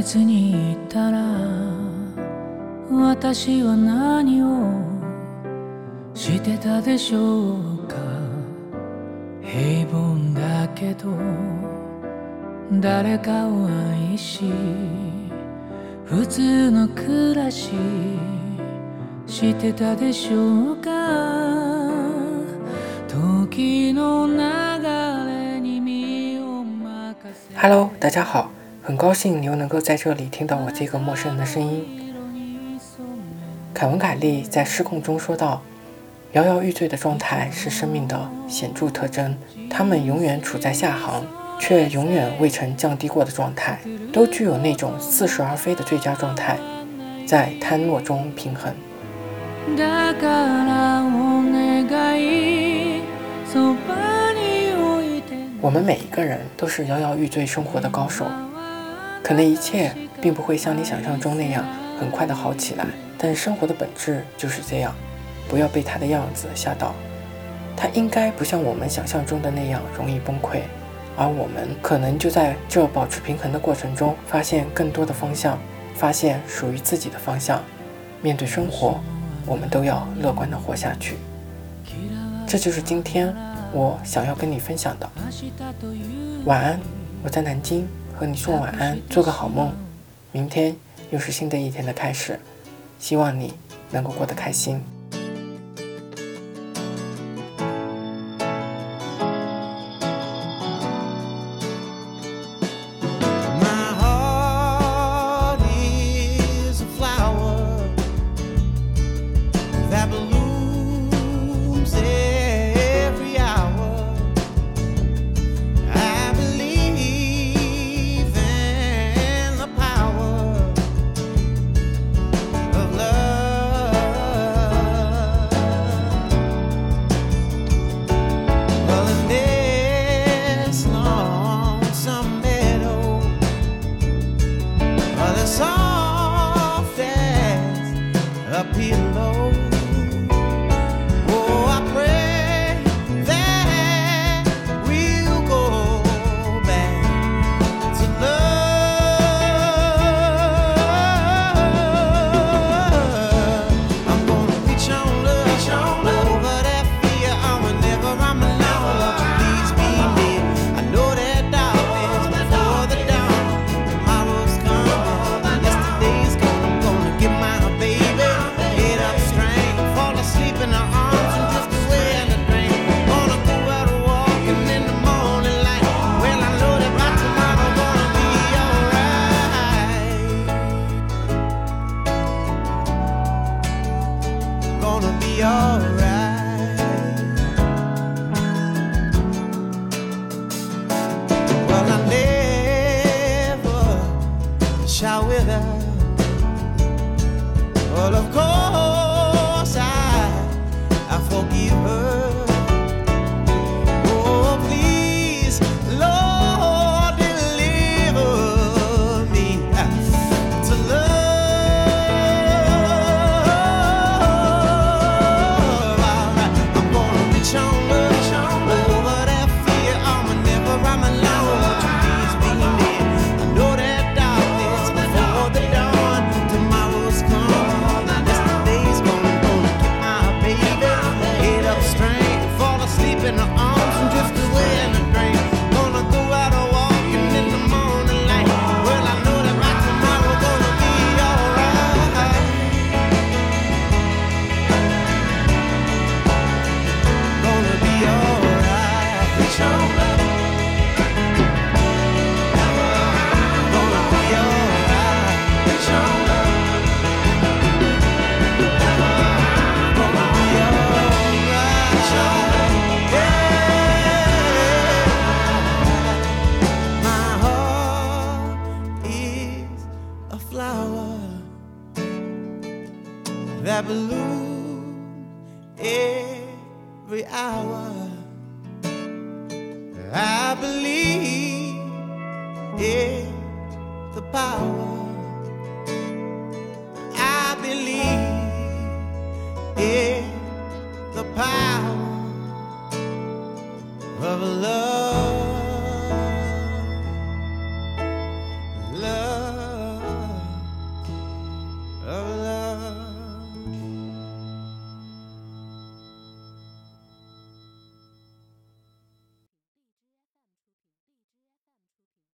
えずにいたら私は何をしてたでしょうか。平凡だけど誰かを愛し普通の暮らししてたでしょうか。時の流れに身を任せ Hello，大家好，很高兴你又能够在这里听到我这个陌生人的声音。凯文·凯利在《失控》中说道：“摇摇欲坠的状态是生命的显著特征，他们永远处在下行，却永远未曾降低过的状态，都具有那种似是而非的最佳状态，在贪落中平衡。”だからお願いそばに置いて我们每一个人都是摇摇欲坠生活的高手， 可能一切并不会像你想象中那样很快的好起来，但生活的本质就是这样，不要被它的样子吓到，它应该不像我们想象中的那样容易崩溃，而我们可能就在这保持平衡的过程中，发现更多的方向，发现属于自己的方向。面对生活，我们都要乐观的活下去。这就是今天我想要跟你分享的。晚安，我在南京和你说晚安，做个好梦。明天又是新的一天的开始，希望你能够过得开心。till that balloon every hour. I believe in the power. I believe in the power of love.